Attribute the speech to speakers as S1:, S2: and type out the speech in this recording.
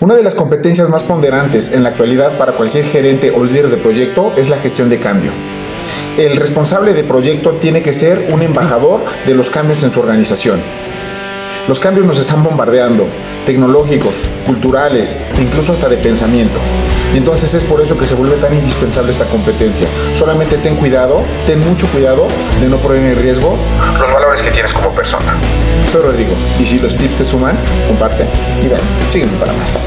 S1: Una de las competencias más ponderantes en la actualidad para cualquier gerente o líder de proyecto es la gestión de cambio. El responsable de proyecto tiene que ser un embajador de los cambios en su organización. Los cambios nos están bombardeando, tecnológicos, culturales, incluso hasta de pensamiento. Y entonces es por eso que se vuelve tan indispensable esta competencia. Solamente ten cuidado, ten mucho cuidado de no poner en riesgo los valores que tienes persona. Soy Rodrigo, y si los tips te suman, comparte y ven, sígueme para más.